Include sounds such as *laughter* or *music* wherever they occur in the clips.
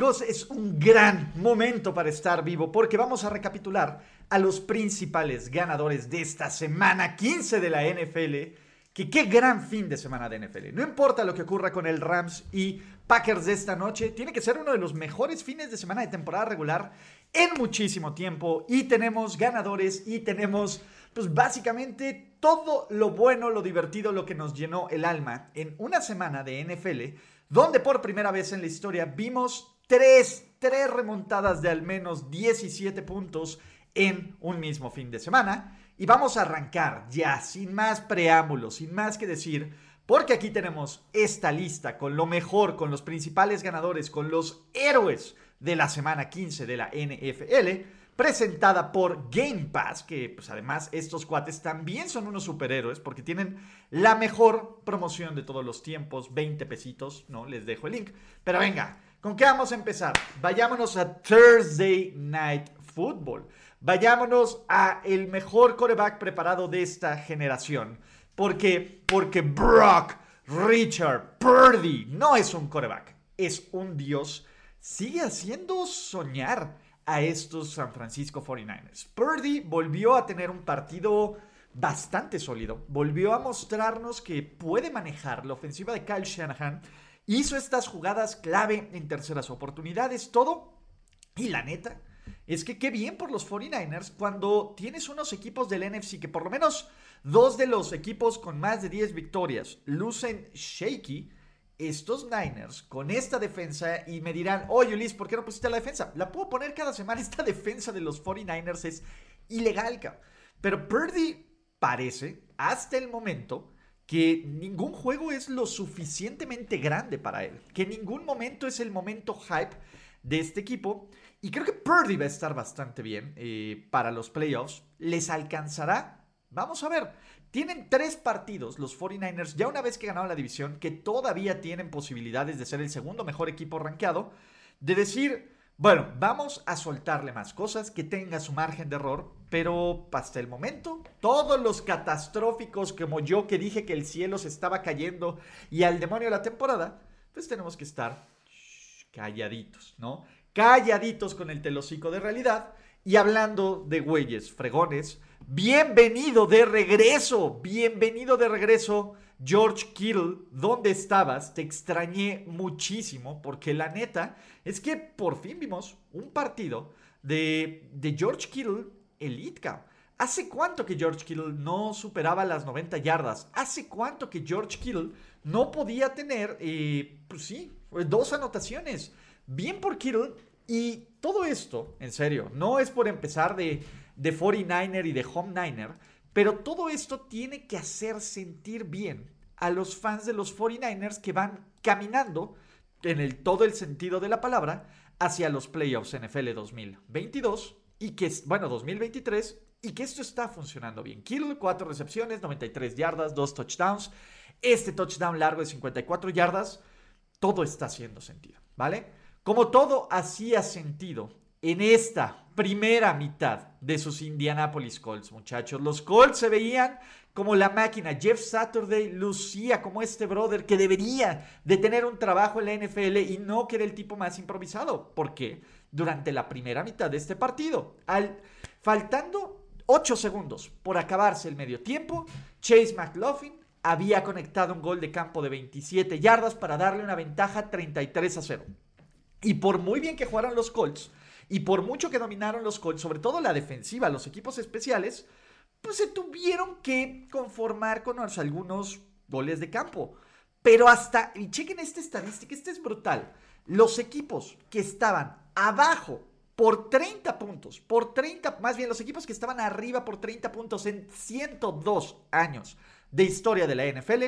Es un gran momento para estar vivo porque vamos a recapitular a los principales ganadores de esta semana 15 de la NFL. Que qué gran fin de semana de NFL. No importa lo que ocurra con el Rams y Packers de esta noche, tiene que ser uno de los mejores fines de semana de temporada regular en muchísimo tiempo. Y tenemos ganadores y tenemos, pues básicamente todo lo bueno, lo divertido, lo que nos llenó el alma en una semana de NFL, donde por primera vez en la historia vimos tres, tres remontadas de al menos 17 puntos en un mismo fin de semana. Y vamos a arrancar ya, sin más preámbulos, sin más que decir, porque aquí tenemos esta lista con lo mejor, con los principales ganadores, con los héroes de la semana 15 de la NFL, presentada por Game Pass, que pues además estos cuates también son unos superhéroes porque tienen la mejor promoción de todos los tiempos, 20 pesitos, no, les dejo el link. Pero venga, ¿con qué vamos a empezar? Vayámonos a Thursday Night Football. Vayámonos a el mejor coreback preparado de esta generación. Porque, porque Brock Richard Purdy no es un coreback, es un dios. Sigue haciendo soñar a estos San Francisco 49ers. Purdy volvió a tener un partido bastante sólido. Volvió a mostrarnos que puede manejar la ofensiva de Kyle Shanahan. Hizo estas jugadas clave en terceras oportunidades, todo. Y la neta, es que qué bien por los 49ers cuando tienes unos equipos del NFC que por lo menos dos de los equipos con más de 10 victorias lucen shaky. Estos Niners con esta defensa y me dirán, oye Ulis, ¿por qué no pusiste la defensa? La puedo poner cada semana. *laughs* Esta defensa de los 49ers es ilegal, cabrón. Pero Purdy parece, hasta el momento, que ningún juego es lo suficientemente grande para él. Que ningún momento es el momento hype de este equipo. Y creo que Purdy va a estar bastante bien eh, para los playoffs. ¿Les alcanzará? Vamos a ver. Tienen tres partidos los 49ers, ya una vez que ganaron la división, que todavía tienen posibilidades de ser el segundo mejor equipo rankeado, de decir, bueno, vamos a soltarle más cosas, que tenga su margen de error, pero hasta el momento, todos los catastróficos como yo que dije que el cielo se estaba cayendo y al demonio la temporada, pues tenemos que estar calladitos, ¿no? Calladitos con el telocico de realidad. Y hablando de güeyes fregones, bienvenido de regreso, bienvenido de regreso, George Kittle, ¿dónde estabas? Te extrañé muchísimo porque la neta es que por fin vimos un partido de, de George Kittle Elite Cup. ¿Hace cuánto que George Kittle no superaba las 90 yardas? ¿Hace cuánto que George Kittle no podía tener, eh, pues sí, dos anotaciones? Bien por Kittle. Y todo esto, en serio, no es por empezar de, de 49er y de Home Niner, pero todo esto tiene que hacer sentir bien a los fans de los 49ers que van caminando, en el, todo el sentido de la palabra, hacia los playoffs NFL 2022 y que, bueno, 2023 y que esto está funcionando bien. Kittle, 4 recepciones, 93 yardas, 2 touchdowns. Este touchdown largo de 54 yardas, todo está haciendo sentido, ¿vale? Como todo hacía sentido en esta primera mitad de sus Indianapolis Colts, muchachos. Los Colts se veían como la máquina. Jeff Saturday lucía como este brother que debería de tener un trabajo en la NFL y no que era el tipo más improvisado. porque Durante la primera mitad de este partido, al, faltando 8 segundos por acabarse el medio tiempo, Chase McLaughlin había conectado un gol de campo de 27 yardas para darle una ventaja 33 a 0. Y por muy bien que jugaron los Colts, y por mucho que dominaron los Colts, sobre todo la defensiva, los equipos especiales, pues se tuvieron que conformar con algunos goles de campo. Pero hasta, y chequen esta estadística, esta es brutal. Los equipos que estaban abajo por 30 puntos, por 30, más bien los equipos que estaban arriba por 30 puntos en 102 años de historia de la NFL,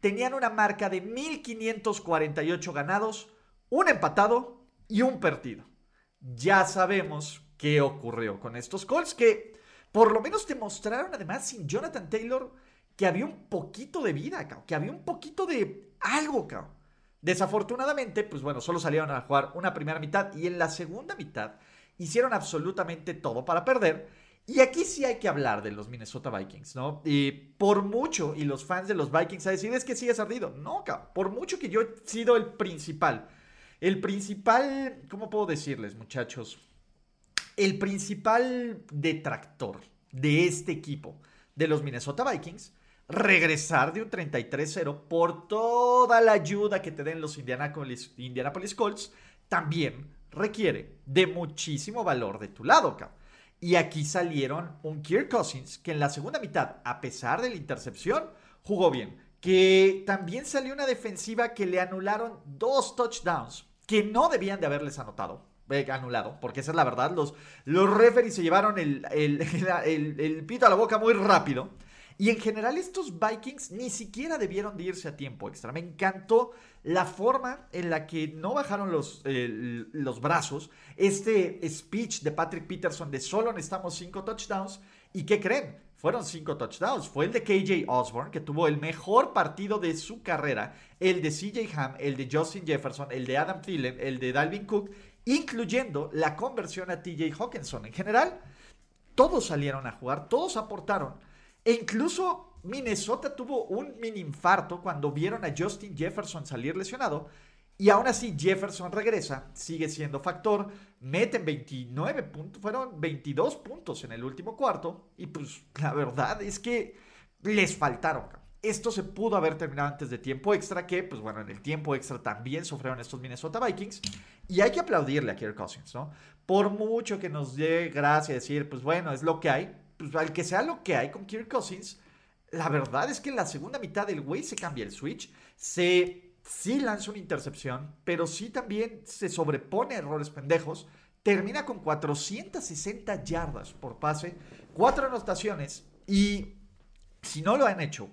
tenían una marca de 1548 ganados, un empatado y un perdido. Ya sabemos qué ocurrió con estos Colts que por lo menos demostraron además sin Jonathan Taylor que había un poquito de vida, que había un poquito de algo, cabrón. Desafortunadamente, pues bueno, solo salieron a jugar una primera mitad y en la segunda mitad hicieron absolutamente todo para perder. Y aquí sí hay que hablar de los Minnesota Vikings, ¿no? Y por mucho, y los fans de los Vikings a decir, es que sigues ardido. No, cabrón, por mucho que yo he sido el principal. El principal, ¿cómo puedo decirles, muchachos? El principal detractor de este equipo, de los Minnesota Vikings, regresar de un 33-0 por toda la ayuda que te den los Indianapolis, Indianapolis Colts, también requiere de muchísimo valor de tu lado. Y aquí salieron un Kirk Cousins que en la segunda mitad, a pesar de la intercepción, jugó bien. Que también salió una defensiva que le anularon dos touchdowns que no debían de haberles anotado. Eh, anulado, porque esa es la verdad. Los, los referees se llevaron el, el, *laughs* el pito a la boca muy rápido. Y en general estos Vikings ni siquiera debieron de irse a tiempo extra. Me encantó la forma en la que no bajaron los, los brazos. Este speech de Patrick Peterson de solo necesitamos cinco touchdowns. ¿Y qué creen? Fueron cinco touchdowns. Fue el de KJ Osborne, que tuvo el mejor partido de su carrera. El de CJ Ham, el de Justin Jefferson, el de Adam Thielen, el de Dalvin Cook, incluyendo la conversión a TJ Hawkinson. En general, todos salieron a jugar, todos aportaron. E incluso Minnesota tuvo un mini infarto cuando vieron a Justin Jefferson salir lesionado. Y aún así Jefferson regresa, sigue siendo factor, meten 29 puntos, fueron 22 puntos en el último cuarto. Y pues la verdad es que les faltaron. Esto se pudo haber terminado antes de tiempo extra, que pues bueno, en el tiempo extra también sufrieron estos Minnesota Vikings. Y hay que aplaudirle a Kirk Cousins, ¿no? Por mucho que nos dé gracia decir, pues bueno, es lo que hay pues, al que sea lo que hay con Kirk Cousins, la verdad es que en la segunda mitad del güey se cambia el switch, se sí lanza una intercepción, pero sí también se sobrepone a errores pendejos, termina con 460 yardas por pase, cuatro anotaciones y si no lo han hecho,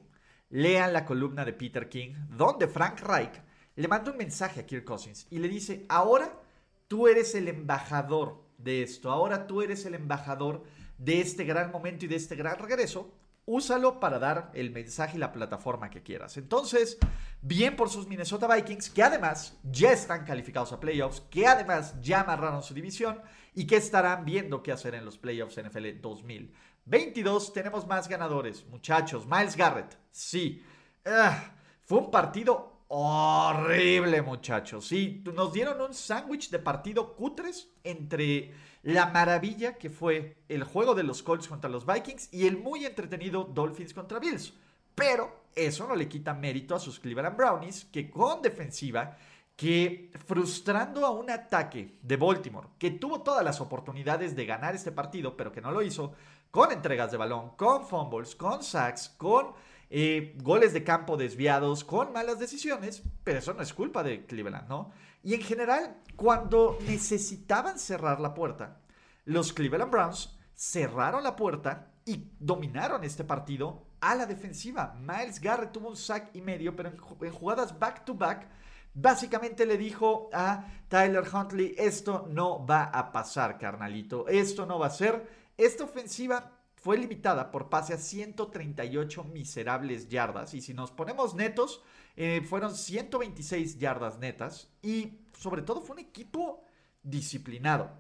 lean la columna de Peter King, donde Frank Reich le manda un mensaje a Kirk Cousins y le dice, ahora tú eres el embajador de esto, ahora tú eres el embajador de este gran momento y de este gran regreso, úsalo para dar el mensaje y la plataforma que quieras. Entonces, bien por sus Minnesota Vikings, que además ya están calificados a playoffs, que además ya amarraron su división y que estarán viendo qué hacer en los playoffs NFL 2022. Tenemos más ganadores, muchachos. Miles Garrett, sí. Ah, fue un partido horrible, muchachos. Sí, nos dieron un sándwich de partido cutres entre la maravilla que fue el juego de los Colts contra los Vikings y el muy entretenido Dolphins contra Bills. Pero eso no le quita mérito a sus Cleveland Brownies, que con defensiva, que frustrando a un ataque de Baltimore, que tuvo todas las oportunidades de ganar este partido, pero que no lo hizo, con entregas de balón, con fumbles, con sacks, con eh, goles de campo desviados, con malas decisiones, pero eso no es culpa de Cleveland, ¿no? Y en general, cuando necesitaban cerrar la puerta, los Cleveland Browns cerraron la puerta y dominaron este partido a la defensiva. Miles Garrett tuvo un sack y medio, pero en, jugadas back to back, básicamente le dijo a Tyler Huntley, esto no va a pasar, carnalito, esto no va a ser. Esta ofensiva fue limitada por pase a 138 miserables yardas. Y si nos ponemos netos, eh, fueron 126 yardas netas. Y sobre todo fue un equipo disciplinado.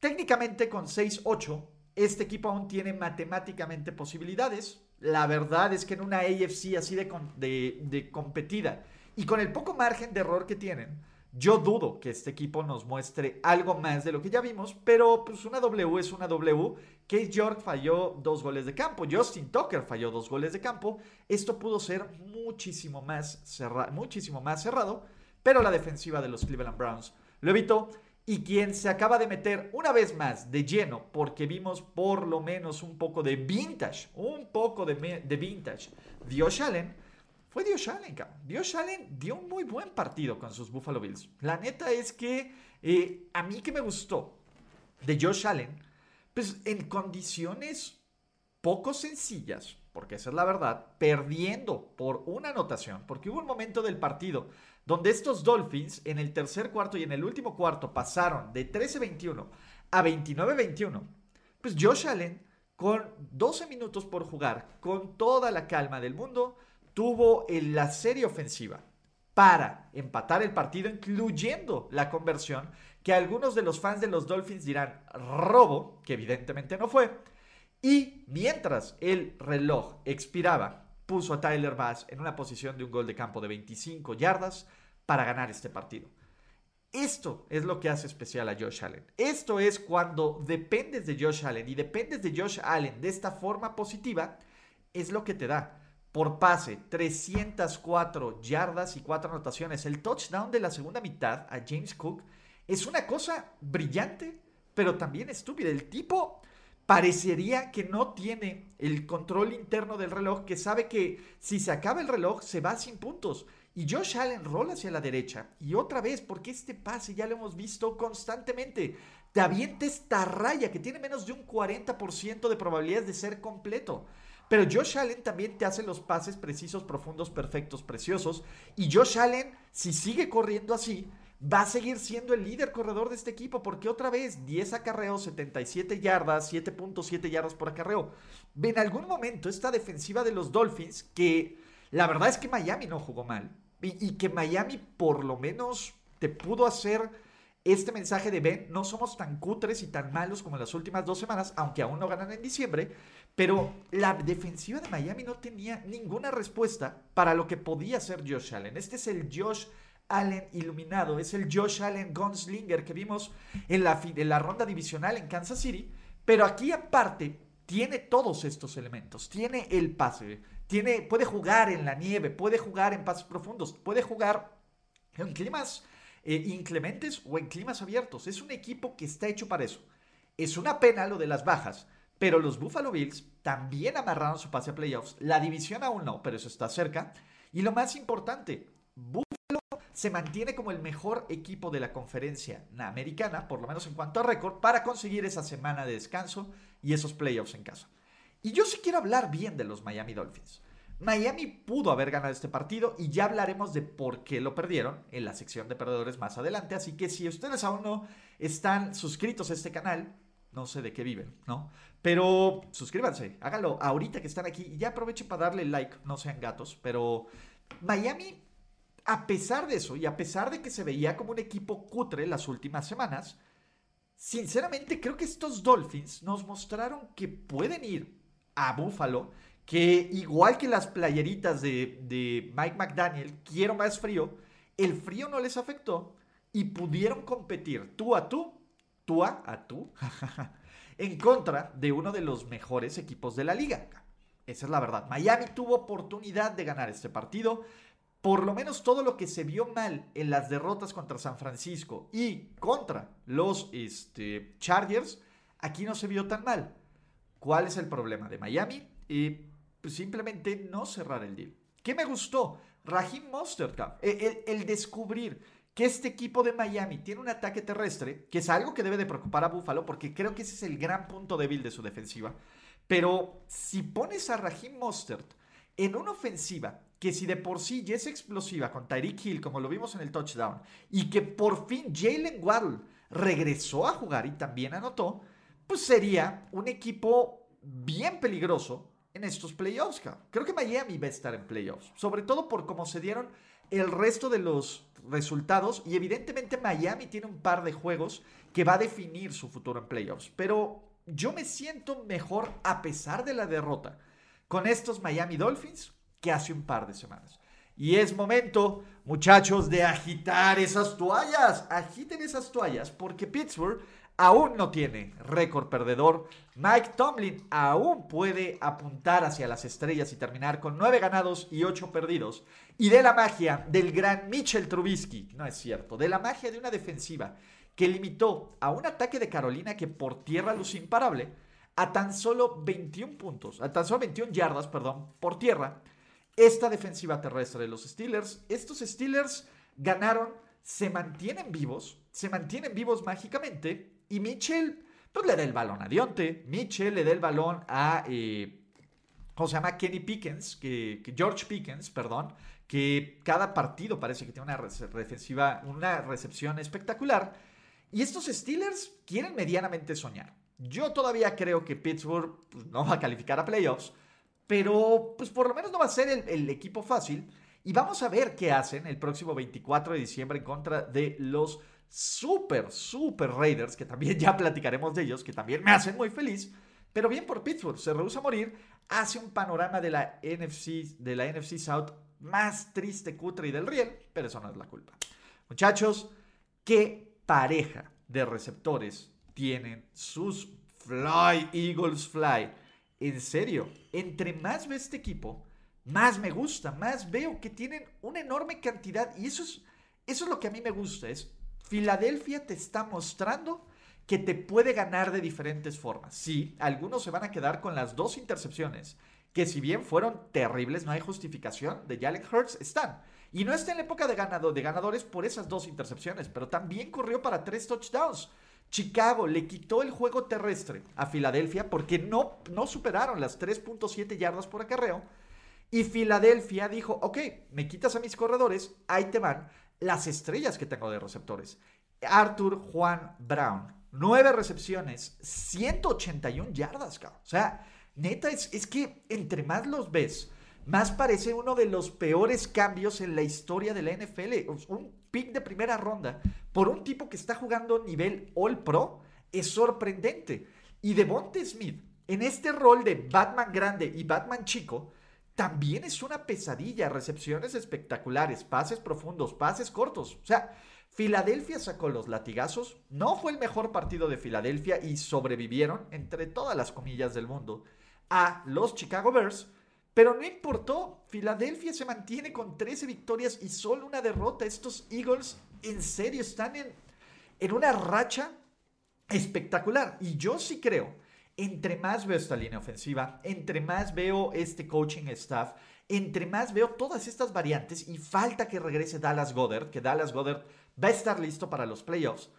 Técnicamente con 6-8, este equipo aún tiene matemáticamente posibilidades. La verdad es que en una AFC así de, de competida y con el poco margen de error que tienen, yo dudo que este equipo nos muestre algo más de lo que ya vimos, pero pues una W es una W. Case York falló dos goles de campo, Justin Tucker falló dos goles de campo. Esto pudo ser muchísimo más, muchísimo más cerrado, pero la defensiva de los Cleveland Browns lo evitó. Y quien se acaba de meter una vez más de lleno, porque vimos por lo menos un poco de vintage, un poco de, de vintage, Dios Allen fue Dios Allen, cabrón. Dios Allen dio un muy buen partido con sus Buffalo Bills. La neta es que eh, a mí que me gustó de Josh Allen, pues en condiciones poco sencillas, porque esa es la verdad, perdiendo por una anotación, porque hubo un momento del partido donde estos Dolphins en el tercer cuarto y en el último cuarto pasaron de 13-21 a 29-21. Pues Josh Allen, con 12 minutos por jugar, con toda la calma del mundo, tuvo la serie ofensiva para empatar el partido, incluyendo la conversión, que algunos de los fans de los Dolphins dirán robo, que evidentemente no fue. Y mientras el reloj expiraba, puso a Tyler Bass en una posición de un gol de campo de 25 yardas para ganar este partido. Esto es lo que hace especial a Josh Allen. Esto es cuando dependes de Josh Allen y dependes de Josh Allen de esta forma positiva, es lo que te da. Por pase, 304 yardas y 4 anotaciones. El touchdown de la segunda mitad a James Cook es una cosa brillante, pero también estúpida. El tipo parecería que no tiene el control interno del reloj, que sabe que si se acaba el reloj se va sin puntos. Y Josh Allen rola hacia la derecha. Y otra vez, porque este pase ya lo hemos visto constantemente. Te avienta esta raya que tiene menos de un 40% de probabilidades de ser completo. Pero Josh Allen también te hace los pases precisos, profundos, perfectos, preciosos. Y Josh Allen, si sigue corriendo así, va a seguir siendo el líder corredor de este equipo, porque otra vez 10 acarreos, 77 yardas, 7.7 yardas por acarreo. En algún momento esta defensiva de los Dolphins, que la verdad es que Miami no jugó mal, y, que Miami por lo menos te pudo hacer este mensaje de Ben, no somos tan cutres y tan malos como las últimas dos semanas, aunque aún no ganan en diciembre, pero la defensiva de Miami no tenía ninguna respuesta para lo que podía ser Josh Allen. Este es el Josh Allen iluminado, es el Josh Allen Gunslinger que vimos en la, en la ronda divisional en Kansas City, pero aquí aparte tiene todos estos elementos, tiene el pase, tiene, puede jugar en la nieve, puede jugar en pases profundos, puede jugar en climas eh, inclementes o en climas abiertos. Es un equipo que está hecho para eso. Es una pena lo de las bajas, pero los Buffalo Bills también amarraron su pase a playoffs. La división aún no, pero eso está cerca. Y lo más importante, se mantiene como el mejor equipo de la conferencia americana, por lo menos en cuanto a récord, para conseguir esa semana de descanso y esos playoffs en casa. Y yo sí quiero hablar bien de los Miami Dolphins. Miami pudo haber ganado este partido y ya hablaremos de por qué lo perdieron en la sección de perdedores más adelante. Así que si ustedes aún no están suscritos a este canal, no sé de qué viven, ¿no? Pero suscríbanse, háganlo ahorita que están aquí y ya aprovechen para darle like, no sean gatos, pero Miami a pesar de eso, y a pesar de que se veía como un equipo cutre las últimas semanas, sinceramente creo que estos Dolphins nos mostraron que pueden ir a Buffalo, que igual que las playeritas de, Mike McDaniel, quiero más frío, el frío no les afectó y pudieron competir tú a tú, tú a, a tú, *laughs* en contra de uno de los mejores equipos de la liga. Esa es la verdad. Miami tuvo oportunidad de ganar este partido por lo menos todo lo que se vio mal en las derrotas contra San Francisco y contra los este, Chargers, aquí no se vio tan mal. ¿Cuál es el problema de Miami? Y pues, simplemente no cerrar el deal. ¿Qué me gustó? Raheem Mostert, el, el, descubrir que este equipo de Miami tiene un ataque terrestre, que es algo que debe de preocupar a Buffalo, porque creo que ese es el gran punto débil de su defensiva. Pero si pones a Raheem Mostert en una ofensiva que si de por sí ya es explosiva con Tyreek Hill, como lo vimos en el touchdown, y que por fin Jalen Waddle regresó a jugar y también anotó, pues sería un equipo bien peligroso en estos playoffs. Creo que Miami va a estar en playoffs, sobre todo por cómo se dieron el resto de los resultados y evidentemente Miami tiene un par de juegos que va a definir su futuro en playoffs, pero yo me siento mejor a pesar de la derrota con estos Miami Dolphins que hace un par de semanas. Y es momento, muchachos, de agitar esas toallas. Agiten esas toallas porque Pittsburgh aún no tiene récord perdedor. Mike Tomlin aún puede apuntar hacia las estrellas y terminar con nueve ganados y ocho perdidos. Y de la magia del gran Mitchell Trubisky, no es cierto, de la magia de una defensiva que limitó a un ataque de Carolina que por tierra lució imparable a tan solo 21 puntos, a tan solo 21 yardas, perdón, por tierra esta defensiva terrestre de los Steelers. Estos Steelers ganaron, se mantienen vivos, se mantienen vivos mágicamente y Mitchell pues le da el balón a Dionte, Mitchell le da el balón a, eh, ¿cómo se llama? Kenny Pickens, que, George Pickens, perdón, que cada partido parece que tiene una defensiva, una recepción espectacular. Y estos Steelers quieren medianamente soñar. Yo todavía creo que Pittsburgh pues, no va a calificar a playoffs, pero pues por lo menos no va a ser el, el equipo fácil. Y vamos a ver qué hacen el próximo 24 de diciembre en contra de los super, super Raiders, que también *laughs* ya platicaremos de ellos, que también me hacen muy feliz. Pero bien por Pittsburgh, se rehúsa a morir, hace un panorama de la NFC, de la NFC South más triste, cutre y del riel, pero eso no es la culpa. Muchachos, qué pareja de receptores tienen sus Fly Eagles Fly. En serio, entre más ve este equipo, más me gusta, más veo que tienen una enorme cantidad. Y eso es, eso es lo que a mí me gusta. Es Filadelfia te está mostrando que te puede ganar de diferentes formas. Sí, algunos se van a quedar con las dos intercepciones, que si bien fueron terribles, no hay justificación de Jalen Hurts, están. Y no está en la época de, ganado, de ganadores por esas dos intercepciones, pero también corrió para tres touchdowns. Chicago le quitó el juego terrestre a Filadelfia porque no, no superaron las 3.7 yardas por acarreo y Filadelfia dijo, ok, me quitas a mis corredores, ahí te van las estrellas que tengo de receptores. Arthur Juan Brown, nueve recepciones, 181 yardas, cabrón. O sea, neta, es, es que entre más los ves, más parece uno de los peores cambios en la historia de la NFL. Un pick de primera ronda por un tipo que está jugando nivel All Pro es sorprendente. Y Devonte Smith, en este rol de Batman grande y Batman chico, también es una pesadilla. Recepciones espectaculares, pases profundos, pases cortos. O sea, Filadelfia sacó los latigazos. No fue el mejor partido de Filadelfia y sobrevivieron, entre todas las comillas del mundo, a los Chicago Bears. Pero no importó, Filadelfia se mantiene con 13 victorias y solo una derrota. Estos Eagles en serio están en, en una racha espectacular. Y yo sí creo entre más veo esta línea ofensiva, entre más veo este coaching staff, entre más veo todas estas variantes y falta que regrese Dallas Goddard, que Dallas Goddard va a estar listo para los playoffs,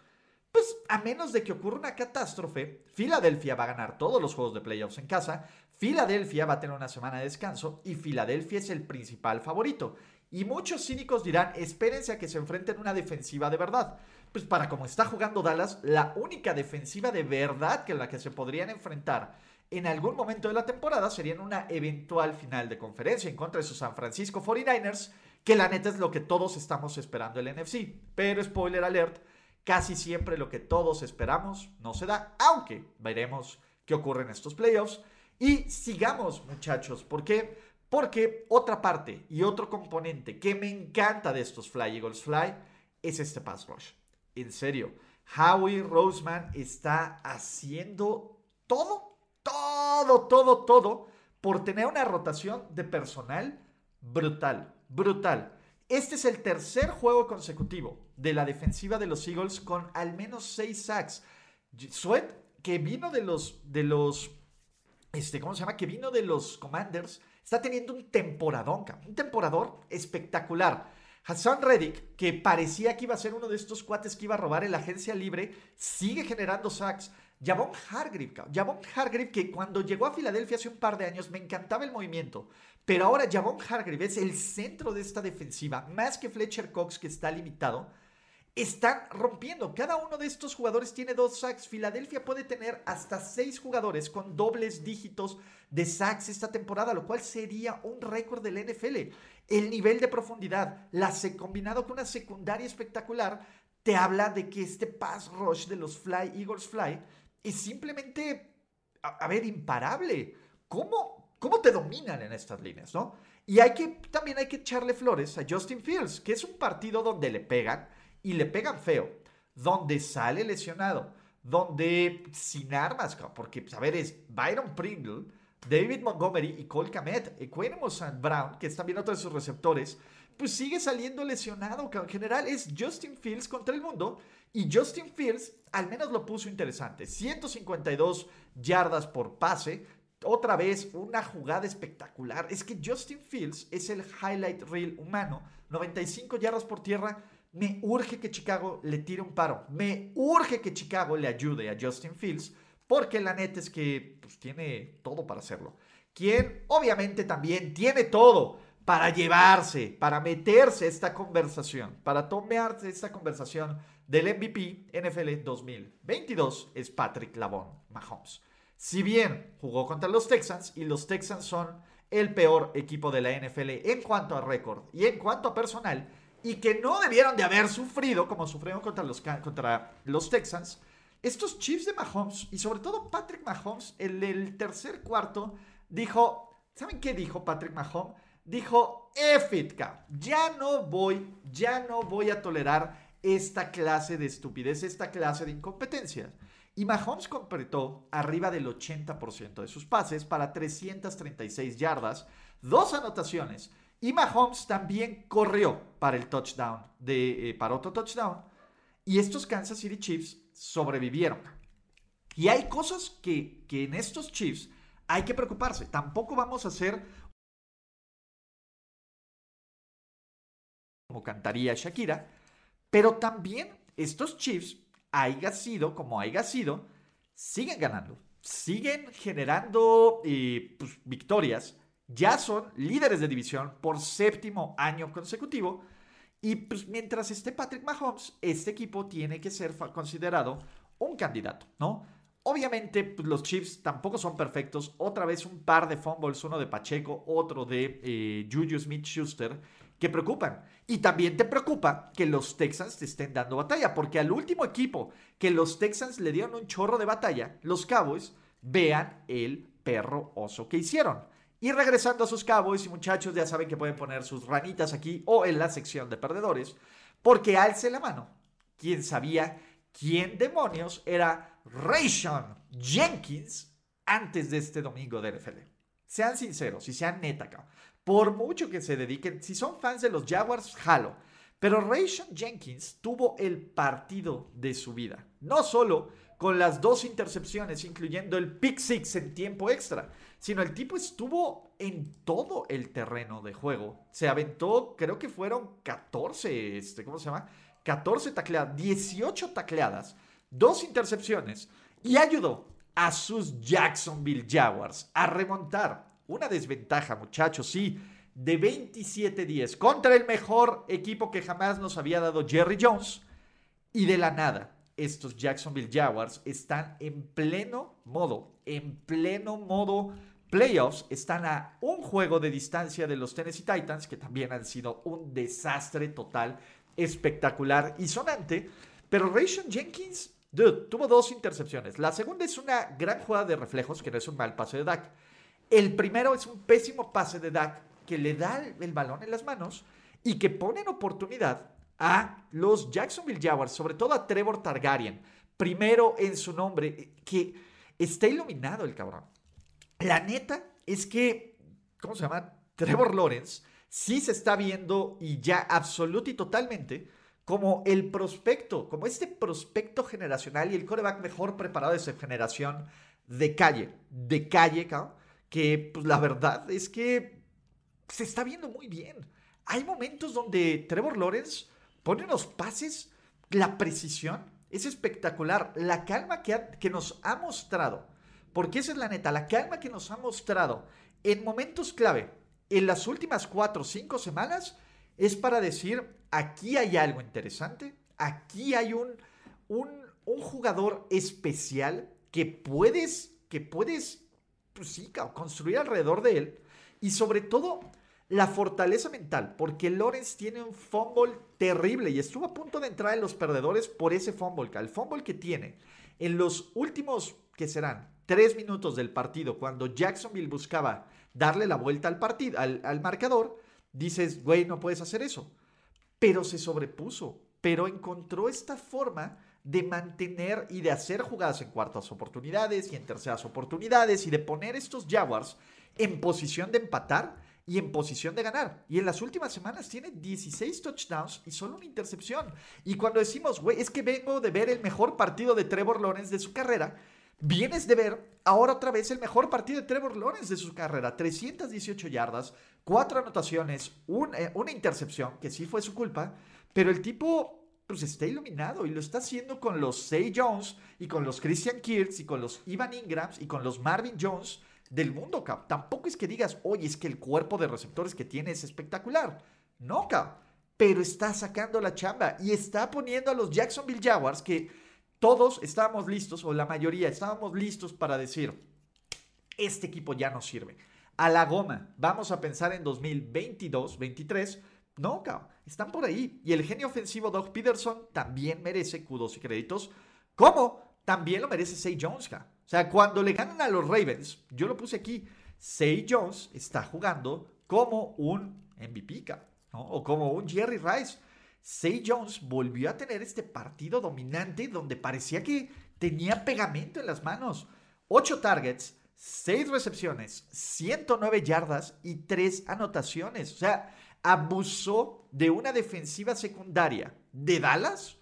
pues a menos de que ocurra una catástrofe, Filadelfia va a ganar todos los juegos de playoffs en casa, Filadelfia va a tener una semana de descanso y Filadelfia es el principal favorito. Y muchos cínicos dirán, espérense a que se enfrenten una defensiva de verdad pues para como está jugando Dallas, la única defensiva de verdad que la que se podrían enfrentar en algún momento de la temporada sería en una eventual final de conferencia en contra de sus San Francisco 49ers, que la neta es lo que todos estamos esperando el NFC. Pero spoiler alert, casi siempre lo que todos esperamos no se da, aunque veremos qué ocurre en estos playoffs. Y sigamos muchachos, ¿por qué? Porque otra parte y otro componente que me encanta de estos Fly Eagles Fly es este pass rush en serio, Howie Roseman está haciendo todo, todo, todo, todo por tener una rotación de personal brutal, brutal. Este es el tercer juego consecutivo de la defensiva de los Eagles con al menos seis sacks. Sweat, que vino de los, de los, este, ¿cómo se llama? Que vino de los Commanders, está teniendo un temporadón, un temporador espectacular. Hassan Reddick, que parecía que iba a ser uno de estos cuates que iba a robar en la agencia libre, sigue generando sacks. Javon Hargreave, Javon Hargreave, que cuando llegó a Filadelfia hace un par de años me encantaba el movimiento, pero ahora Javon Hargreave es el centro de esta defensiva, más que Fletcher Cox, que está limitado están rompiendo. Cada uno de estos jugadores tiene dos sacks. Filadelfia puede tener hasta seis jugadores con dobles dígitos de sacks esta temporada, lo cual sería un récord del NFL. El nivel de profundidad, la combinado con una secundaria espectacular, te habla de que este pass rush de los Fly Eagles Fly es simplemente, a, ver, imparable. ¿Cómo, ¿Cómo te dominan en estas líneas, no? Y hay que, también hay que echarle flores a Justin Fields, que es un partido donde le pegan y le pegan feo, donde sale lesionado, donde sin armas, porque, pues, a ver, es Byron Pringle, David Montgomery y Cole Kamet, Equanimous Brown, que están viendo otros de sus receptores, pues sigue saliendo lesionado. En general es Justin Fields contra el mundo. Y Justin Fields al menos lo puso interesante. 152 yardas por pase. Otra vez una jugada espectacular. Es que Justin Fields es el highlight reel humano. 95 yardas por tierra. Me urge que Chicago le tire un paro. Me urge que Chicago le ayude a Justin Fields porque la neta es que pues, tiene todo para hacerlo. Quien obviamente también tiene todo para llevarse, para meterse esta conversación, para tomarse esta conversación del MVP NFL 2022 es Patrick Lavon Mahomes. Si bien jugó contra los Texans y los Texans son el peor equipo de la NFL en cuanto a récord y en cuanto a personal, y que no debieron de haber sufrido como sufrieron contra los, contra los Texans, estos Chiefs de Mahomes y sobre todo Patrick Mahomes, en el tercer cuarto, dijo, ¿saben qué dijo Patrick Mahomes? Dijo, F ya no voy, ya no voy a tolerar esta clase de estupidez, esta clase de incompetencia. Y Mahomes completó arriba del 80% de sus pases para 336 yardas, dos anotaciones. Y Mahomes también corrió para el touchdown, de, eh, para otro touchdown. Y estos Kansas City Chiefs sobrevivieron. Y hay cosas que, que en estos Chiefs hay que preocuparse. Tampoco vamos a hacer como cantaría Shakira, pero también estos Chiefs, haya sido como haya sido, siguen ganando, siguen generando eh, pues, victorias, ya son líderes de división por séptimo año consecutivo. Y pues mientras esté Patrick Mahomes, este equipo tiene que ser considerado un candidato, ¿no? Obviamente, pues, los Chiefs tampoco son perfectos. Otra vez un par de fumbles, uno de Pacheco, otro de eh, Juju Smith Schuster, que preocupan. Y también te preocupa que los Texans te estén dando batalla, porque al último equipo que los Texans le dieron un chorro de batalla, los Cowboys, vean el perro oso que hicieron. Y regresando a sus Cowboys, y muchachos ya saben que pueden poner sus ranitas aquí o en la sección de perdedores, porque alce la mano. ¿Quién sabía quién demonios era Rayshon Jenkins antes de este domingo de NFL? Sean sinceros y sean neta, cabrón. Por mucho que se dediquen, si son fans de los Jaguars, jalo. Pero Rayshon Jenkins tuvo el partido de su vida. No solo con las dos intercepciones, incluyendo el pick six en tiempo extra, sino el tipo estuvo en todo el terreno de juego. Se aventó, creo que fueron 14, este, ¿cómo se llama? 14 tacleadas, 18 tacleadas, dos intercepciones y ayudó a sus Jacksonville Jaguars a remontar una desventaja, muchachos, sí, de 27-10 contra el mejor equipo que jamás nos había dado Jerry Jones. Y de la nada, estos Jacksonville Jaguars están en pleno modo, en pleno modo playoffs, están a un juego de distancia de los Tennessee Titans, que también han sido un desastre total, espectacular y sonante. Pero Rayshon Jenkins, dude, tuvo dos intercepciones. La segunda es una gran jugada de reflejos, que no es un mal pase de Dak. El primero es un pésimo pase de Dak que le da el balón en las manos y que pone en oportunidad a los Jacksonville Jaguars, sobre todo a Trevor Targaryen, primero en su nombre, que está iluminado el cabrón. La neta es que, ¿cómo se llama? Trevor Lawrence sí se está viendo y ya absoluto y totalmente como el prospecto, como este prospecto generacional y el coreback mejor preparado de esa generación de calle, de calle, cabrón, que pues la verdad es que se está viendo muy bien. Hay momentos donde Trevor Lawrence pone unos pases, la precisión es espectacular, la calma que, que nos ha mostrado, porque esa es la neta, la calma que nos ha mostrado en momentos clave, en las últimas cuatro o cinco semanas, es para decir, aquí hay algo interesante, aquí hay un, un, un jugador especial que puedes, que puedes pues sí, construir alrededor de él. Y sobre todo, la fortaleza mental, porque Lawrence tiene un fumble terrible y estuvo a punto de entrar en los perdedores por ese fumble. El fumble que tiene en los últimos, que serán? Tres minutos del partido, cuando Jacksonville buscaba darle la vuelta al, partido, al, al marcador, dices, güey, no puedes hacer eso. Pero se sobrepuso, pero encontró esta forma de mantener y de hacer jugadas en cuartas oportunidades y en terceras oportunidades y de poner estos Jaguars en posición de empatar y en posición de ganar. Y en las últimas semanas tiene 16 touchdowns y solo una intercepción. Y cuando decimos, güey, es que vengo de ver el mejor partido de Trevor Lawrence de su carrera, vienes de ver ahora otra vez el mejor partido de Trevor Lawrence de su carrera. 318 yardas, 4 anotaciones, eh, una intercepción, que sí fue su culpa, pero el tipo pues está iluminado y lo está haciendo con los Say Jones y con los Christian Kirks y con los Ivan Ingrams y con los Marvin Jones del mundo, cap. Tampoco es que digas, oye, es que el cuerpo de receptores que tiene es espectacular. No, cap. Pero está sacando la chamba y está poniendo a los Jacksonville Jaguars que todos estábamos listos, o la mayoría estábamos listos para decir, este equipo ya no sirve. A la goma, vamos a pensar en 2022, 23 no, cabrón, están por ahí. Y el genio ofensivo Doug Peterson también merece kudos y créditos, como también lo merece Say Jones, cabrón. O sea, cuando le ganan a los Ravens, yo lo puse aquí, Say Jones está jugando como un MVP, ¿no? O como un Jerry Rice. Say Jones volvió a tener este partido dominante donde parecía que tenía pegamento en las manos. Ocho targets, seis recepciones, 109 yardas y tres anotaciones. O sea, abusó de una defensiva secundaria de Dallas,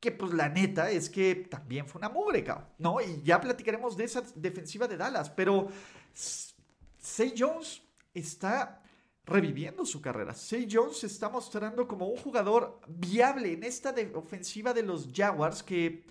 que pues la neta es que también fue una mugre, ¿no? Y ya platicaremos de esa defensiva de Dallas, pero Say Jones está reviviendo su carrera. Say Jones se está mostrando como un jugador viable en esta ofensiva de los Jaguars que,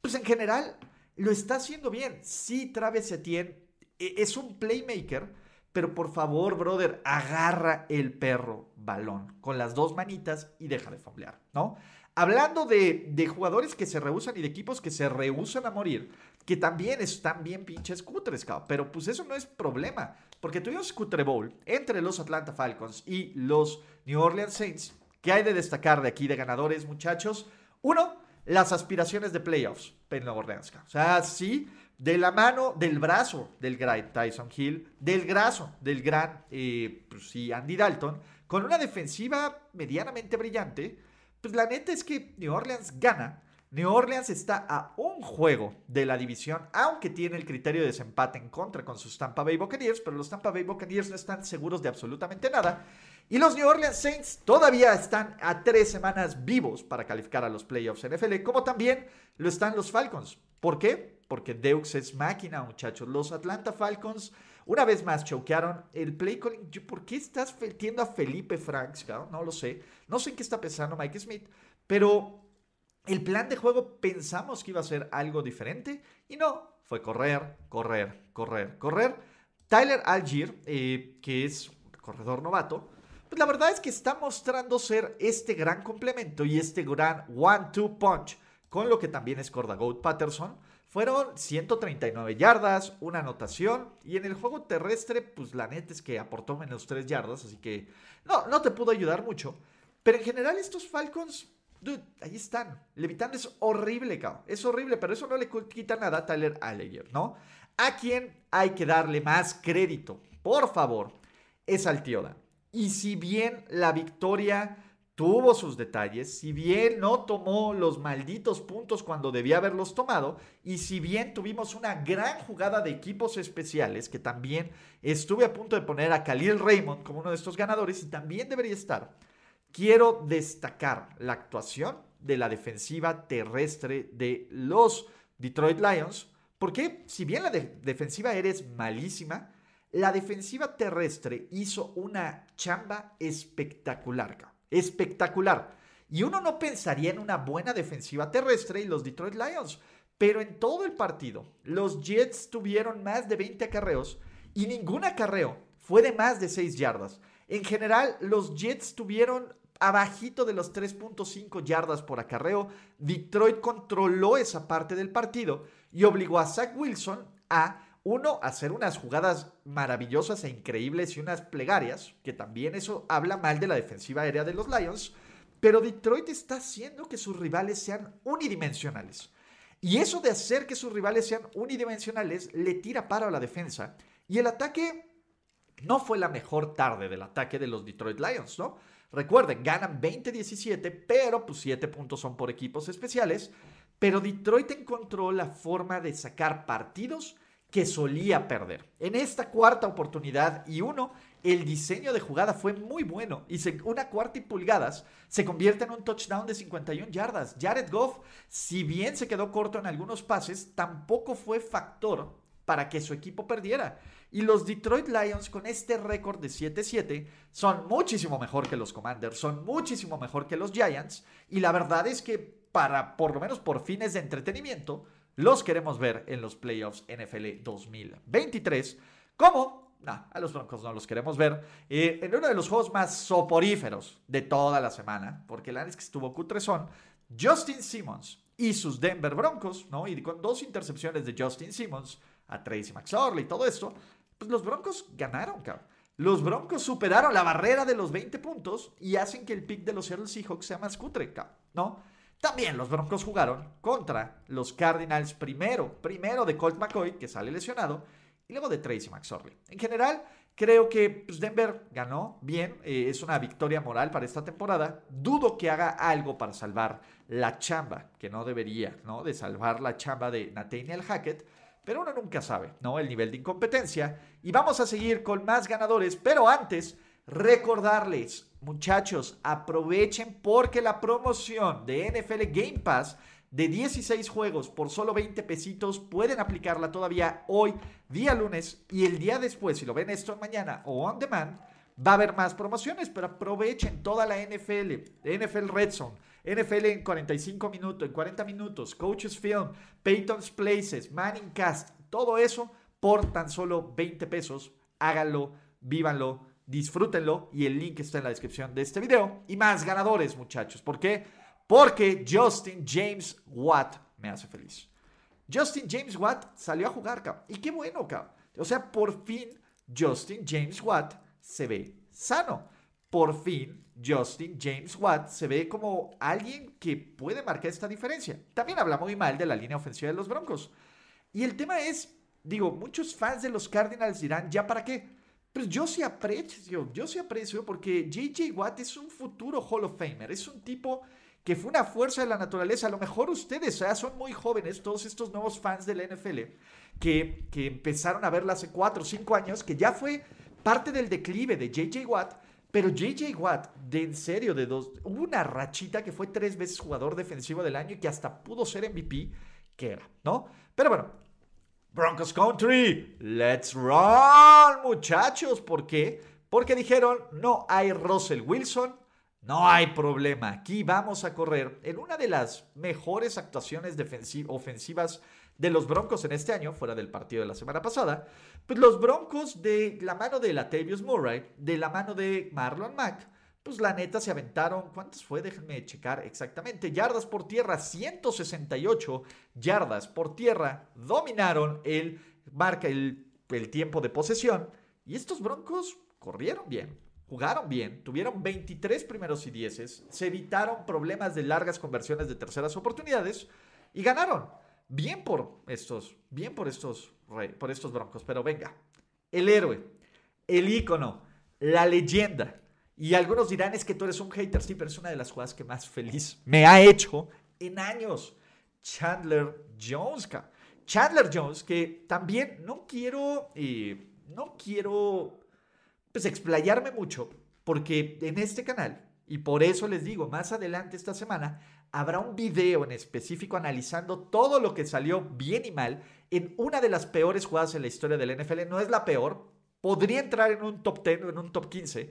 pues en general, lo está haciendo bien. Sí, Travis Etienne e-, es un playmaker, pero por favor, brother, agarra el perro balón con las dos manitas y deja de fablear, ¿no? Hablando de, jugadores que se rehusan y de equipos que se rehusan a morir, que también están bien pinches cutres, cabrón. Pero pues eso no es problema, porque tuvimos Cutre Bowl entre los Atlanta Falcons y los New Orleans Saints. ¿Qué hay de destacar de aquí de ganadores, muchachos? Uno, las aspiraciones de playoffs en Nueva Orleans. O sea, sí, de la mano, del brazo del gran Tyson Hill, del brazo del gran, eh, pues sí, Andy Dalton, con una defensiva medianamente brillante, pues la neta es que New Orleans gana. New Orleans está a un juego de la división, aunque tiene el criterio de desempate en contra con sus Tampa Bay Buccaneers, pero los Tampa Bay Buccaneers no están seguros de absolutamente nada. Y los New Orleans Saints todavía están a tres semanas vivos para calificar a los playoffs NFL, como también lo están los Falcons. ¿Por qué? porque Deux es máquina, muchachos. Los Atlanta Falcons, una vez más, choquearon el play calling. ¿Por qué estás metiendo a Felipe Franks? No lo sé. No sé en qué está pensando Mike Smith, pero el plan de juego pensamos que iba a ser algo diferente y no, fue correr, correr, correr, correr. Tyler Algier, eh, que es corredor novato, pues la verdad es que está mostrando ser este gran complemento y este gran one-two punch, con lo que también es Cordagoat Patterson fueron 139 yardas, una anotación y en el juego terrestre, pues la neta es que aportó menos 3 yardas, así que no, no te pudo ayudar mucho. Pero en general estos Falcons, dude, ahí están. Levitando es horrible, cabrón. Es horrible, pero eso no le quita nada a Tyler Alleger, ¿no? A quien hay que darle más crédito, por favor, es al Tioda. Y si bien la victoria tuvo sus detalles, si bien no tomó los malditos puntos cuando debía haberlos tomado, y si bien tuvimos una gran jugada de equipos especiales, que también estuve a punto de poner a Khalil Raymond como uno de estos ganadores, y también debería estar, quiero destacar la actuación de la defensiva terrestre de los Detroit Lions, porque si bien la defensiva eres malísima, la defensiva terrestre hizo una chamba espectacular, espectacular. Y uno no pensaría en una buena defensiva terrestre y los Detroit Lions. Pero en todo el partido, los Jets tuvieron más de 20 acarreos y ningún acarreo fue de más de 6 yardas. En general, los Jets tuvieron abajito de los 3.5 yardas por acarreo. Detroit controló esa parte del partido y obligó a Zach Wilson a uno, hacer unas jugadas maravillosas e increíbles y unas plegarias, que también eso habla mal de la defensiva aérea de los Lions, pero Detroit está haciendo que sus rivales sean unidimensionales. Y eso de hacer que sus rivales sean unidimensionales le tira paro a la defensa. Y el ataque no fue la mejor tarde del ataque de los Detroit Lions, ¿no? Recuerden, ganan 20-17, pero pues 7 puntos son por equipos especiales. Pero Detroit encontró la forma de sacar partidos que solía perder. En esta cuarta oportunidad y uno, el diseño de jugada fue muy bueno y una cuarta y pulgadas se convierte en un touchdown de 51 yardas. Jared Goff, si bien se quedó corto en algunos pases, tampoco fue factor para que su equipo perdiera. Y los Detroit Lions con este récord de 7-7 son muchísimo mejor que los Commanders, son muchísimo mejor que los Giants. Y la verdad es que para, por lo menos por fines de entretenimiento, los queremos ver en los playoffs NFL 2023. Como, no, a los Broncos no los queremos ver, eh, en uno de los juegos más soporíferos de toda la semana, porque la es que estuvo cutrezón, Justin Simmons y sus Denver Broncos, ¿no? Y con dos intercepciones de Justin Simmons a Tracy McSorley y todo esto, pues los Broncos ganaron, cabrón. Los Broncos superaron la barrera de los 20 puntos y hacen que el pick de los Seattle Seahawks sea más cutre, cabrón, ¿no? También los Broncos jugaron contra los Cardinals primero, primero de Colt McCoy, que sale lesionado, y luego de Tracy McSorley. En general, creo que pues, Denver ganó bien, eh, es una victoria moral para esta temporada. Dudo que haga algo para salvar la chamba, que no debería, ¿no? De salvar la chamba de Nathaniel Hackett pero uno nunca sabe, ¿no? El nivel de incompetencia. Y vamos a seguir con más ganadores, pero antes, recordarles, muchachos, aprovechen porque la promoción de NFL Game Pass de 16 juegos por solo 20 pesitos pueden aplicarla todavía hoy, día lunes, y el día después, si lo ven esto mañana o on demand, va a haber más promociones, pero aprovechen toda la NFL, NFL Red Zone NFL en 45 minutos, en 40 minutos, Coaches Film, Peyton's Places, Manning Cast, todo eso por tan solo 20 pesos. Háganlo, vívanlo, disfrútenlo y el link está en la descripción de este video. Y más ganadores, muchachos. ¿Por qué? Porque Justin James Watt me hace feliz. Justin James Watt salió a jugar, cabrón. Y qué bueno, cabrón. O sea, por fin Justin James Watt se ve sano. Por fin Justin James Watt se ve como alguien que puede marcar esta diferencia. También habla muy mal de la línea ofensiva de los Broncos. Y el tema es, digo, muchos fans de los Cardinals dirán, ¿ya para qué? Pues yo sí aprecio, yo sí aprecio porque JJ Watt es un futuro Hall of Famer, es un tipo que fue una fuerza de la naturaleza. A lo mejor ustedes ya son muy jóvenes, todos estos nuevos fans del NFL, que, que empezaron a verla hace 4 o 5 años, que ya fue parte del declive de JJ Watt pero JJ Watt, de en serio, de dos, hubo una rachita que fue tres veces jugador defensivo del año y que hasta pudo ser MVP, que era, ¿no? Pero bueno, Broncos Country, let's run, muchachos. ¿Por qué? Porque dijeron, no hay Russell Wilson, no hay problema. Aquí vamos a correr en una de las mejores actuaciones ofensivas de los Broncos en este año, fuera del partido de la semana pasada, pues los Broncos de la mano de Latavius Murray, de la mano de Marlon Mack, pues la neta se aventaron, ¿cuántos fue? Déjenme checar exactamente. Yardas por tierra, 168 yardas por tierra, dominaron el, marca el, el tiempo de posesión y estos Broncos corrieron bien. Jugaron bien, tuvieron 23 primeros y dieces, se evitaron problemas de largas conversiones de terceras oportunidades y ganaron bien por estos, bien por estos, por estos broncos. Pero venga, el héroe, el ícono, la leyenda. Y algunos dirán es que tú eres un hater, sí, pero es una de las jugadas que más feliz me ha hecho en años. Chandler Jones. Chandler Jones, que también no quiero, eh, no quiero, pues explayarme mucho, porque en este canal, y por eso les digo, más adelante esta semana, habrá un video en específico analizando todo lo que salió bien y mal en una de las peores jugadas en la historia del NFL. No es la peor, podría entrar en un top 10 o en un top 15,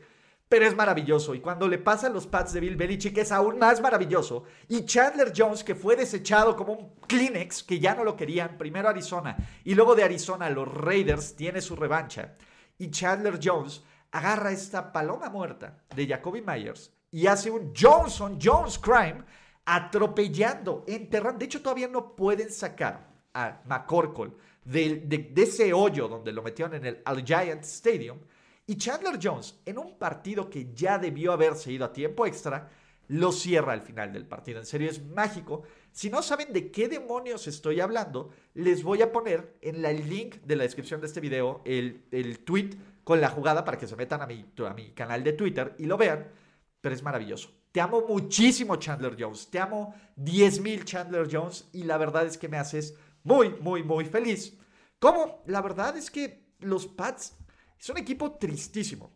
pero es maravilloso. Y cuando le pasan los pads de Bill Belichick es aún más maravilloso. Y Chandler Jones, que fue desechado como un Kleenex, que ya no lo querían, primero Arizona y luego de Arizona los Raiders, tiene su revancha. Y Chandler Jones agarra esta paloma muerta de Jacoby Myers y hace un Johnson Jones crime atropellando, enterrando. De hecho, todavía no pueden sacar a McCorkle de, ese hoyo donde lo metieron en el Al Giant Stadium. Y Chandler Jones, en un partido que ya debió haberse ido a tiempo extra, lo cierra al final del partido. En serio, es mágico. Si no saben de qué demonios estoy hablando, les voy a poner en el link de la descripción de este video el, el tweet con la jugada para que se metan a mi, a mi canal de Twitter y lo vean. Pero es maravilloso. Te amo muchísimo, Chandler Jones. Te amo 10.000 Chandler Jones y la verdad es que me haces muy, muy, muy feliz. ¿Cómo? La verdad es que los Pats es un equipo tristísimo.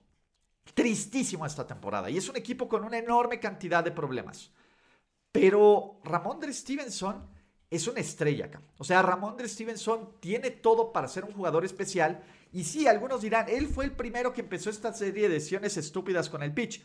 Tristísimo esta temporada. Y es un equipo con una enorme cantidad de problemas. Pero Ramondre Stevenson es una estrella acá. O sea, Ramondre Stevenson tiene todo para ser un jugador especial Y sí, algunos dirán, él fue el primero que empezó esta serie de decisiones estúpidas con el pitch.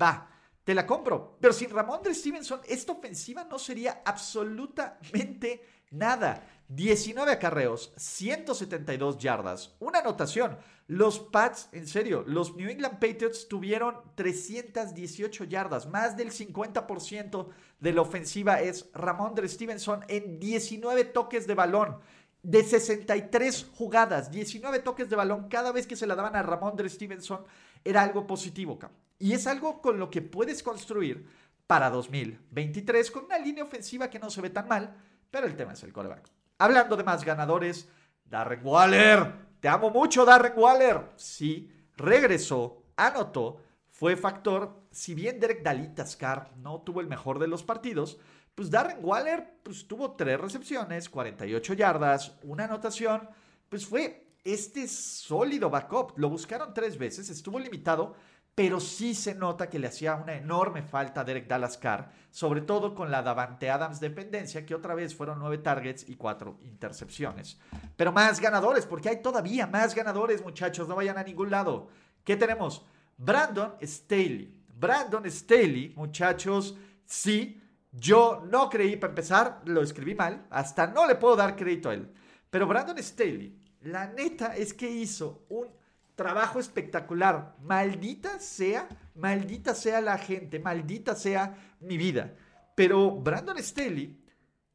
Va, te la compro. Pero sin Ramón de Stevenson, esta ofensiva no sería absolutamente nada. 19 acarreos, 172 yardas, una anotación. Los Pats, en serio, los New England Patriots tuvieron 318 yardas, más del 50% de la ofensiva es Ramón de Stevenson en 19 toques de balón. De 63 jugadas, 19 toques de balón, cada vez que se la daban a Ramón de Stevenson era algo positivo. Y es algo con lo que puedes construir para 2023 con una línea ofensiva que no se ve tan mal, pero el tema es el coreback. Hablando de más ganadores, Darren Waller. Te amo mucho, Darren Waller. Sí, regresó, anotó, fue factor. Si bien Derek Dalitascar no tuvo el mejor de los partidos, pues Darren Waller pues, tuvo tres recepciones, 48 yardas, una anotación. Pues fue este sólido backup. Lo buscaron tres veces, estuvo limitado pero sí se nota que le hacía una enorme falta a Derek Dallas Carr, sobre todo con la Davante Adams dependencia, que otra vez fueron nueve targets y cuatro intercepciones. Pero más ganadores, porque hay todavía más ganadores, muchachos, no vayan a ningún lado. ¿Qué tenemos? Brandon Staley. Brandon Staley, muchachos, sí, yo no creí, para empezar, lo escribí mal, hasta no le puedo dar crédito a él. Pero Brandon Staley, la neta es que hizo un trabajo espectacular. Maldita sea, maldita sea la gente, maldita sea mi vida. Pero Brandon Staley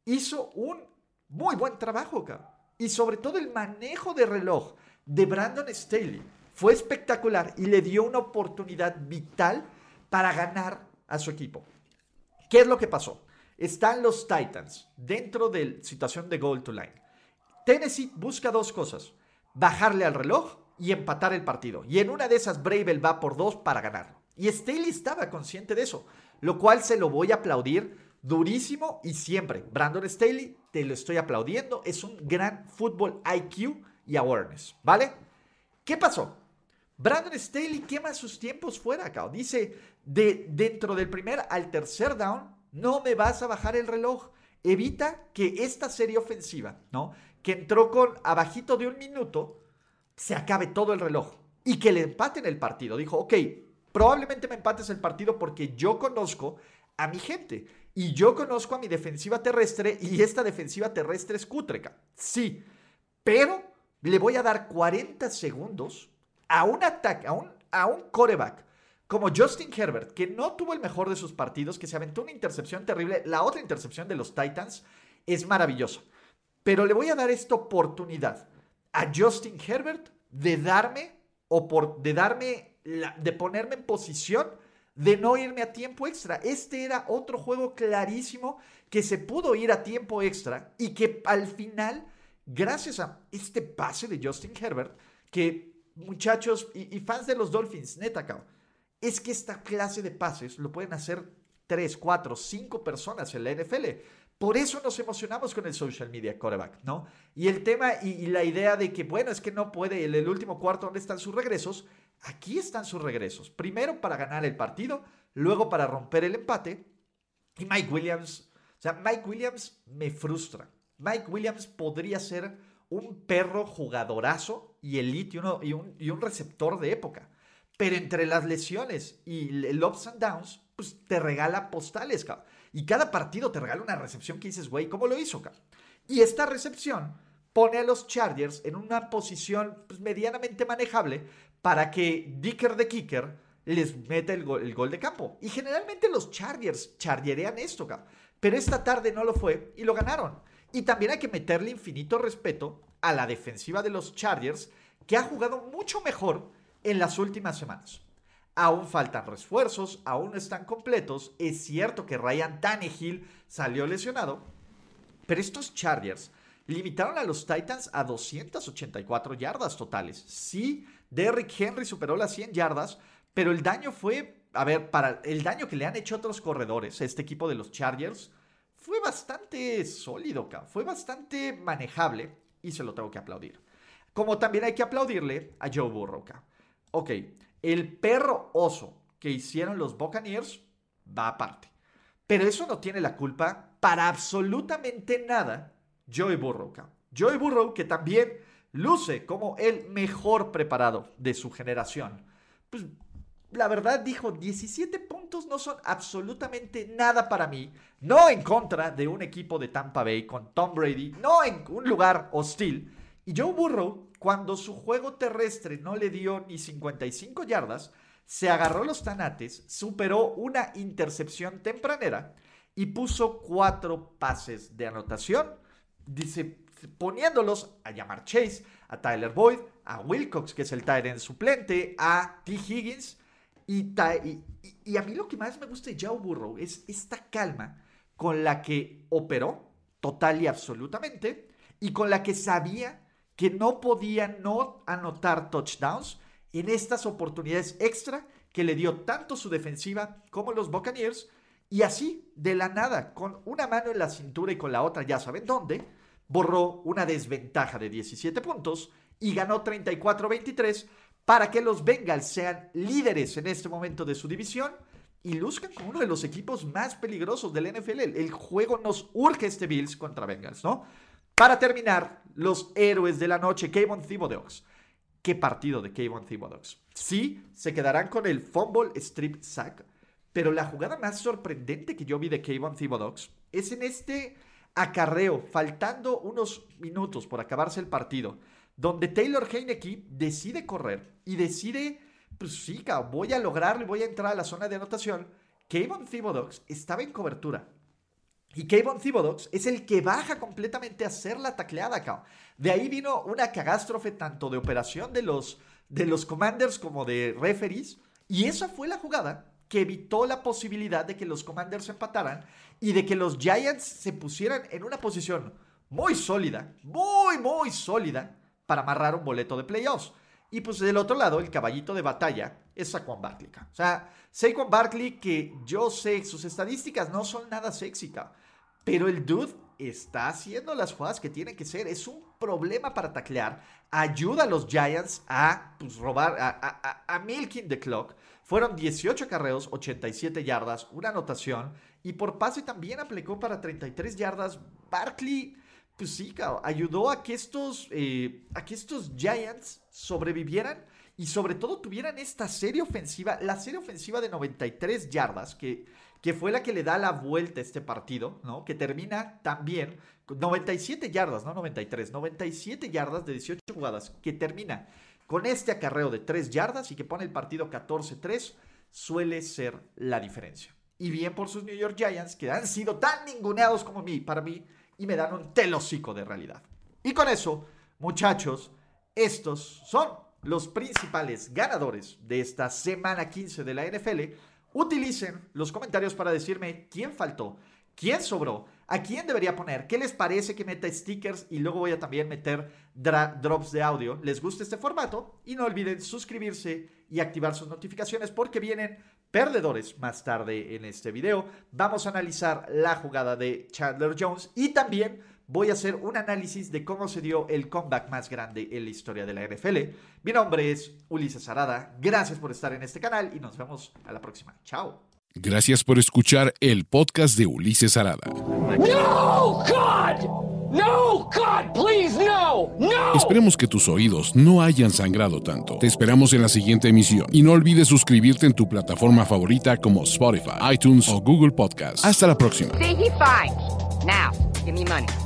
hizo un muy buen trabajo acá. Y sobre todo el manejo de reloj de Brandon Staley fue espectacular y le dio una oportunidad vital para ganar a su equipo. ¿Qué es lo que pasó? Están los Titans dentro de la situación de goal to line. Tennessee busca dos cosas. Bajarle al reloj y empatar el partido. Y en una de esas, Bravel va por dos para ganar. Y Staley estaba consciente de eso, lo cual se lo voy a aplaudir durísimo y siempre. Brandon Staley, te lo estoy aplaudiendo. Es un gran fútbol IQ y awareness, ¿vale? ¿Qué pasó? Brandon Staley quema sus tiempos fuera acá. Dice, de, dentro del primer al tercer down, no me vas a bajar el reloj. Evita que esta serie ofensiva, ¿no? Que entró con abajito de un minuto, se acabe todo el reloj y que le empaten el partido. Dijo, ok, probablemente me empates el partido porque yo conozco a mi gente y yo conozco a mi defensiva terrestre y esta defensiva terrestre es cutreca. Sí, pero le voy a dar 40 segundos a un ataque, a un, a un coreback como Justin Herbert, que no tuvo el mejor de sus partidos, que se aventó una intercepción terrible. La otra intercepción de los Titans es maravillosa. Pero le voy a dar esta oportunidad a Justin Herbert de darme o por, de darme, de ponerme en posición de no irme a tiempo extra. Este era otro juego clarísimo que se pudo ir a tiempo extra y que al final, gracias a este pase de Justin Herbert, que muchachos y, fans de los Dolphins, neta, es que esta clase de pases lo pueden hacer 3, 4, 5 personas en la NFL. Por eso nos emocionamos con el social media quarterback, ¿no? Y el tema y, la idea de que, bueno, es que no puede, en el último cuarto, ¿dónde están sus regresos? Aquí están sus regresos. Primero para ganar el partido, luego para romper el empate. Y Mike Williams, o sea, Mike Williams me frustra. Mike Williams podría ser un perro jugadorazo y elite y, un, y un receptor de época. Pero entre las lesiones y el ups and downs, pues te regala postales, cabrón. Y cada partido te regala una recepción que dices, güey, ¿cómo lo hizo? Y esta recepción pone a los Chargers en una posición pues, medianamente manejable para que Dicker de Kicker les meta el gol, de campo. Y generalmente los Chargers chargerean esto, cabrón. Pero esta tarde no lo fue y lo ganaron. Y también hay que meterle infinito respeto a la defensiva de los Chargers, que ha jugado mucho mejor en las últimas semanas. Aún faltan refuerzos, aún no están completos. Es cierto que Ryan Tannehill salió lesionado, pero estos Chargers limitaron a los Titans a 284 yardas totales. Sí, Derrick Henry superó las 100 yardas, pero el daño fue, a ver, para el daño que le han hecho otros corredores este equipo de los Chargers fue bastante sólido, fue bastante manejable y se lo tengo que aplaudir. Como también hay que aplaudirle a Joe Burrow. Ok, el perro oso que hicieron los Buccaneers va aparte. Pero eso no tiene la culpa para absolutamente nada Joey Burrow. Joey Burrow que también luce como el mejor preparado de su generación. Pues la verdad dijo, 17 puntos no son absolutamente nada para mí. No en contra de un equipo de Tampa Bay con Tom Brady, no en un lugar hostil. Y Joe Burrow, cuando su juego terrestre no le dio ni 55 yardas, se agarró los tanates, superó una intercepción tempranera y puso cuatro pases de anotación, poniéndolos a llamar Chase, a Tyler Boyd, a Wilcox, que es el Tyrant suplente, a T. Higgins. Y, y, a mí lo que más me gusta de Joe Burrow es esta calma con la que operó total y absolutamente y con la que sabía que no podía no anotar touchdowns en estas oportunidades extra que le dio tanto su defensiva como los Buccaneers. Y así, de la nada, con una mano en la cintura y con la otra, ya saben dónde, borró una desventaja de 17 puntos y ganó 34-23 para que los Bengals sean líderes en este momento de su división y luzcan como uno de los equipos más peligrosos del NFL. El juego nos urge este Bills contra Bengals, ¿no? Para terminar, los héroes de la noche, Kayvon Thibodeaux qué partido de Kayvon Thibodeaux. Sí, se quedarán con el fumble strip sack, pero la jugada más sorprendente que yo vi de Kayvon Thibodeaux es en este acarreo, faltando unos minutos por acabarse el partido, donde Taylor Heineke decide correr y decide, pues sí, voy a lograrlo y voy a entrar a la zona de anotación. Kayvon Thibodeaux estaba en cobertura y Kayvon Thibodeaux es el que baja completamente a hacer la tacleada, cabrón. De ahí vino una catástrofe tanto de operación de los, de los commanders como de referees. Y esa fue la jugada que evitó la posibilidad de que los commanders empataran y de que los Giants se pusieran en una posición muy sólida, muy, muy sólida, para amarrar un boleto de playoffs. Y pues del otro lado, el caballito de batalla es Saquon Barkley. O sea, Saquon Barkley, que yo sé, sus estadísticas no son nada sexy, pero el dude está haciendo las jugadas que tiene que ser. Es un problema para taclear. Ayuda a los Giants a pues, robar, a, a, milking the clock. Fueron 18 carreos, 87 yardas, una anotación. Y por pase también aplicó para 33 yardas. Barkley, pues sí, ayudó a que estos, eh, a que estos Giants sobrevivieran y sobre todo tuvieran esta serie ofensiva, la serie ofensiva de 93 yardas, que que fue la que le da la vuelta a este partido, ¿no? Que termina también con 97 yardas, no 93, 97 yardas de 18 jugadas, que termina con este acarreo de 3 yardas y que pone el partido 14-3, suele ser la diferencia. Y bien por sus New York Giants, que han sido tan ninguneados como mí, para mí, y me dan un telocico de realidad. Y con eso, muchachos, estos son los principales ganadores de esta semana 15 de la NFL utilicen los comentarios para decirme quién faltó, quién sobró, a quién debería poner, qué les parece que meta stickers y luego voy a también meter drops de audio. ¿Les gusta este formato? Y no olviden suscribirse y activar sus notificaciones porque vienen perdedores más tarde en este video. Vamos a analizar la jugada de Chandler Jones y también voy a hacer un análisis de cómo se dio el comeback más grande en la historia de la NFL. Mi nombre es Ulises Arada, gracias por estar en este canal y nos vemos a la próxima. Chao. Gracias por escuchar el podcast de Ulises Arada. No, God! No, God, please, no, no. Esperemos que tus oídos no hayan sangrado tanto. Te esperamos en la siguiente emisión y no olvides suscribirte en tu plataforma favorita como Spotify, iTunes o Google Podcast. Hasta la próxima. Now, give me money.